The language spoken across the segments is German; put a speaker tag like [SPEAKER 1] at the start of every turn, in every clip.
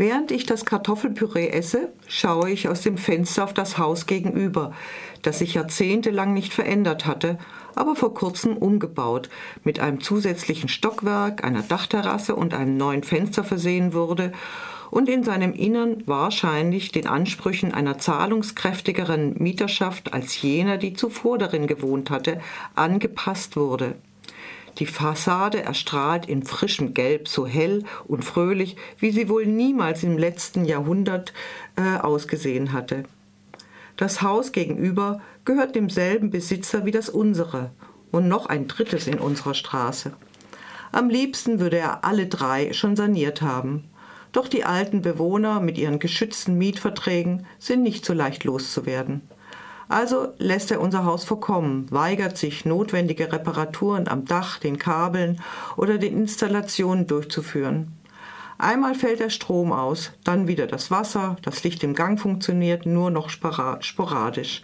[SPEAKER 1] Während ich das Kartoffelpüree esse, schaue ich aus dem Fenster auf das Haus gegenüber, das sich jahrzehntelang nicht verändert hatte, aber vor kurzem umgebaut, mit einem zusätzlichen Stockwerk, einer Dachterrasse und einem neuen Fenster versehen wurde und in seinem Innern wahrscheinlich den Ansprüchen einer zahlungskräftigeren Mieterschaft als jener, die zuvor darin gewohnt hatte, angepasst wurde. Die Fassade erstrahlt in frischem Gelb so hell und fröhlich, wie sie wohl niemals im letzten Jahrhundert äh, ausgesehen hatte. Das Haus gegenüber gehört demselben Besitzer wie das unsere und noch ein drittes in unserer Straße. Am liebsten würde er alle drei schon saniert haben. Doch die alten Bewohner mit ihren geschützten Mietverträgen sind nicht so leicht loszuwerden. Also lässt er unser Haus verkommen, weigert sich, notwendige Reparaturen am Dach, den Kabeln oder den Installationen durchzuführen. Einmal fällt der Strom aus, dann wieder das Wasser, das Licht im Gang funktioniert nur noch sporadisch.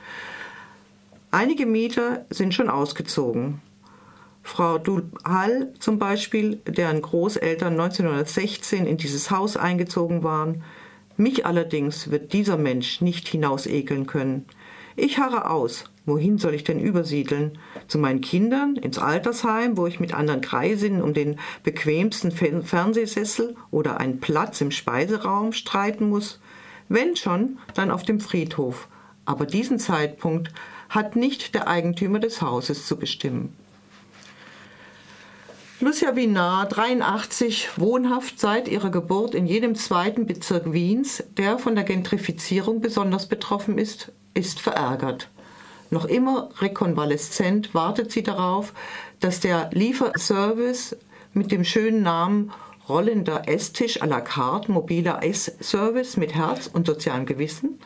[SPEAKER 1] Einige Mieter sind schon ausgezogen. Frau Hall zum Beispiel, deren Großeltern 1916 in dieses Haus eingezogen waren. Mich allerdings wird dieser Mensch nicht hinausekeln können. Ich harre aus. Wohin soll ich denn übersiedeln? Zu meinen Kindern, ins Altersheim, wo ich mit anderen Kreisinnen um den bequemsten Fernsehsessel oder einen Platz im Speiseraum streiten muss? Wenn schon, dann auf dem Friedhof. Aber diesen Zeitpunkt hat nicht der Eigentümer des Hauses zu bestimmen. Lucia Binar, 83, wohnhaft seit ihrer Geburt in jedem zweiten Bezirk Wiens, der von der Gentrifizierung besonders betroffen ist, ist verärgert. Noch immer rekonvaleszent wartet sie darauf, dass der Lieferservice mit dem schönen Namen Rollender Esstisch à la carte, mobiler Essservice mit Herz und sozialem Gewissen,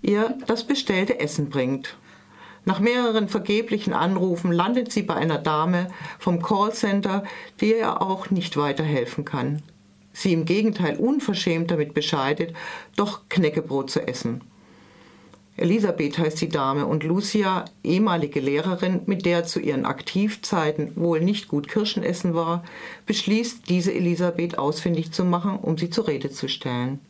[SPEAKER 1] ihr das bestellte Essen bringt. Nach mehreren vergeblichen Anrufen landet sie bei einer Dame vom Callcenter, die ihr auch nicht weiterhelfen kann. Sie im Gegenteil unverschämt damit bescheidet, doch Knäckebrot zu essen. Elisabeth heißt die Dame und Lucia, ehemalige Lehrerin, mit der zu ihren Aktivzeiten wohl nicht gut Kirschen essen war, beschließt, diese Elisabeth ausfindig zu machen, um sie zur Rede zu stellen.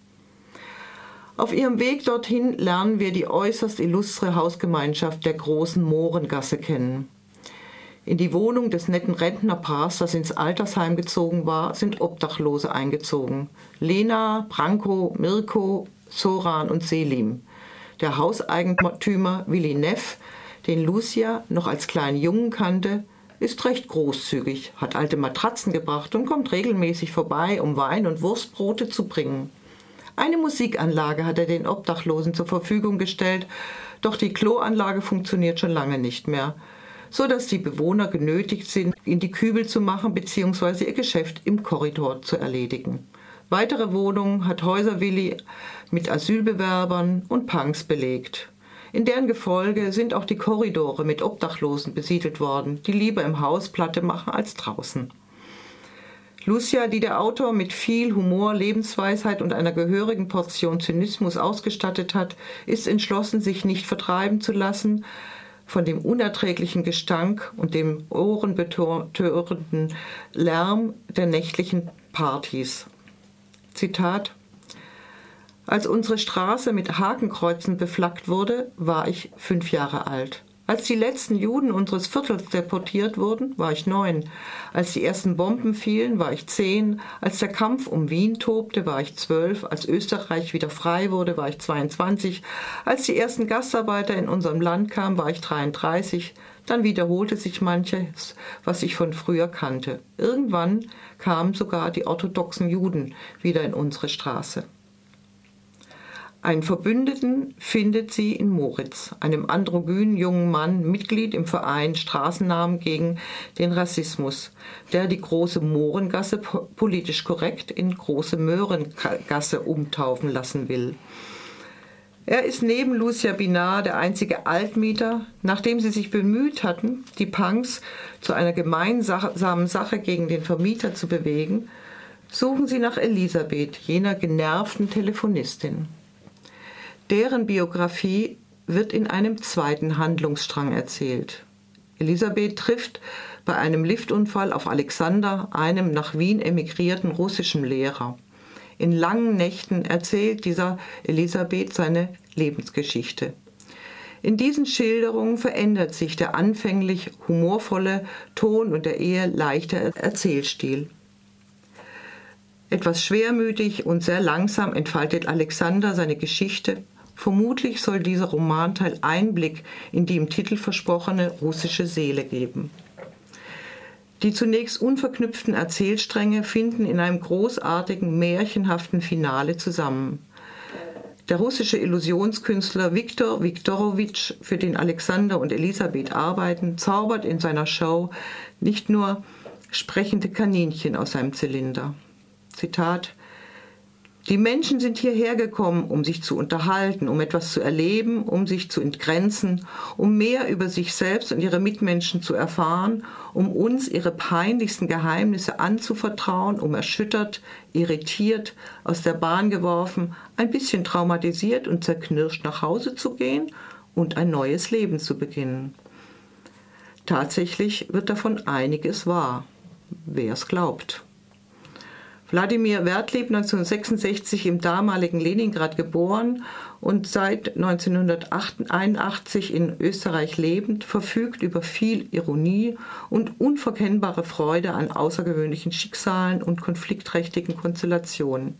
[SPEAKER 1] Auf ihrem Weg dorthin lernen wir die äußerst illustre Hausgemeinschaft der großen Mohrengasse kennen. In die Wohnung des netten Rentnerpaars, das ins Altersheim gezogen war, sind Obdachlose eingezogen. Lena, Branko, Mirko, Soran und Selim. Der Hauseigentümer Willi Neff, den Lucia noch als kleinen Jungen kannte, ist recht großzügig, hat alte Matratzen gebracht und kommt regelmäßig vorbei, um Wein und Wurstbrote zu bringen. Eine Musikanlage hat er den Obdachlosen zur Verfügung gestellt, doch die Kloanlage funktioniert schon lange nicht mehr, so dass die Bewohner genötigt sind, in die Kübel zu machen bzw. ihr Geschäft im Korridor zu erledigen. Weitere Wohnungen hat Häuserwilli mit Asylbewerbern und Punks belegt. In deren Gefolge sind auch die Korridore mit Obdachlosen besiedelt worden, die lieber im Haus Platte machen als draußen. Lucia, die der Autor mit viel Humor, Lebensweisheit und einer gehörigen Portion Zynismus ausgestattet hat, ist entschlossen, sich nicht vertreiben zu lassen von dem unerträglichen Gestank und dem ohrenbetörenden Lärm der nächtlichen Partys. Zitat Als unsere Straße mit Hakenkreuzen beflaggt wurde, war ich fünf Jahre alt. Als die letzten Juden unseres Viertels deportiert wurden, war ich neun. Als die ersten Bomben fielen, war ich zehn. Als der Kampf um Wien tobte, war ich zwölf. Als Österreich wieder frei wurde, war ich 22. Als die ersten Gastarbeiter in unserem Land kamen, war ich 33. Dann wiederholte sich manches, was ich von früher kannte. Irgendwann kamen sogar die orthodoxen Juden wieder in unsere Straße. Einen Verbündeten findet sie in Moritz, einem androgynen jungen Mann, Mitglied im Verein Straßennamen gegen den Rassismus, der die große Mohrengasse politisch korrekt in große Möhrengasse umtaufen lassen will. Er ist neben Lucia Binar der einzige Altmieter, nachdem sie sich bemüht hatten, die Punks zu einer gemeinsamen Sache gegen den Vermieter zu bewegen, suchen sie nach Elisabeth, jener genervten Telefonistin. Deren Biografie wird in einem zweiten Handlungsstrang erzählt. Elisabeth trifft bei einem Liftunfall auf Alexander, einem nach Wien emigrierten russischen Lehrer. In langen Nächten erzählt dieser Elisabeth seine Lebensgeschichte. In diesen Schilderungen verändert sich der anfänglich humorvolle Ton und der eher leichte Erzählstil. Etwas schwermütig und sehr langsam entfaltet Alexander seine Geschichte. Vermutlich soll dieser Romanteil Einblick in die im Titel versprochene russische Seele geben. Die zunächst unverknüpften Erzählstränge finden in einem großartigen, märchenhaften Finale zusammen. Der russische Illusionskünstler Viktor Viktorowitsch, für den Alexander und Elisabeth arbeiten, zaubert in seiner Show nicht nur sprechende Kaninchen aus seinem Zylinder. Zitat die Menschen sind hierher gekommen, um sich zu unterhalten, um etwas zu erleben, um sich zu entgrenzen, um mehr über sich selbst und ihre Mitmenschen zu erfahren, um uns ihre peinlichsten Geheimnisse anzuvertrauen, um erschüttert, irritiert, aus der Bahn geworfen, ein bisschen traumatisiert und zerknirscht nach Hause zu gehen und ein neues Leben zu beginnen. Tatsächlich wird davon einiges wahr, wer es glaubt. Wladimir Wertlieb 1966 im damaligen Leningrad geboren und seit 1981 in Österreich lebend, verfügt über viel Ironie und unverkennbare Freude an außergewöhnlichen Schicksalen und konfliktträchtigen Konstellationen.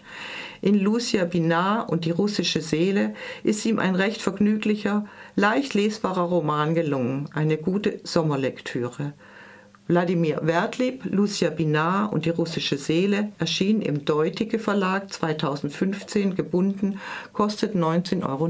[SPEAKER 1] In Lucia Binar und die russische Seele ist ihm ein recht vergnüglicher, leicht lesbarer Roman gelungen, eine gute Sommerlektüre. Wladimir Wertlieb, Lucia Binar und die russische Seele erschien im Deutige Verlag 2015 gebunden, kostet 19,90 Euro.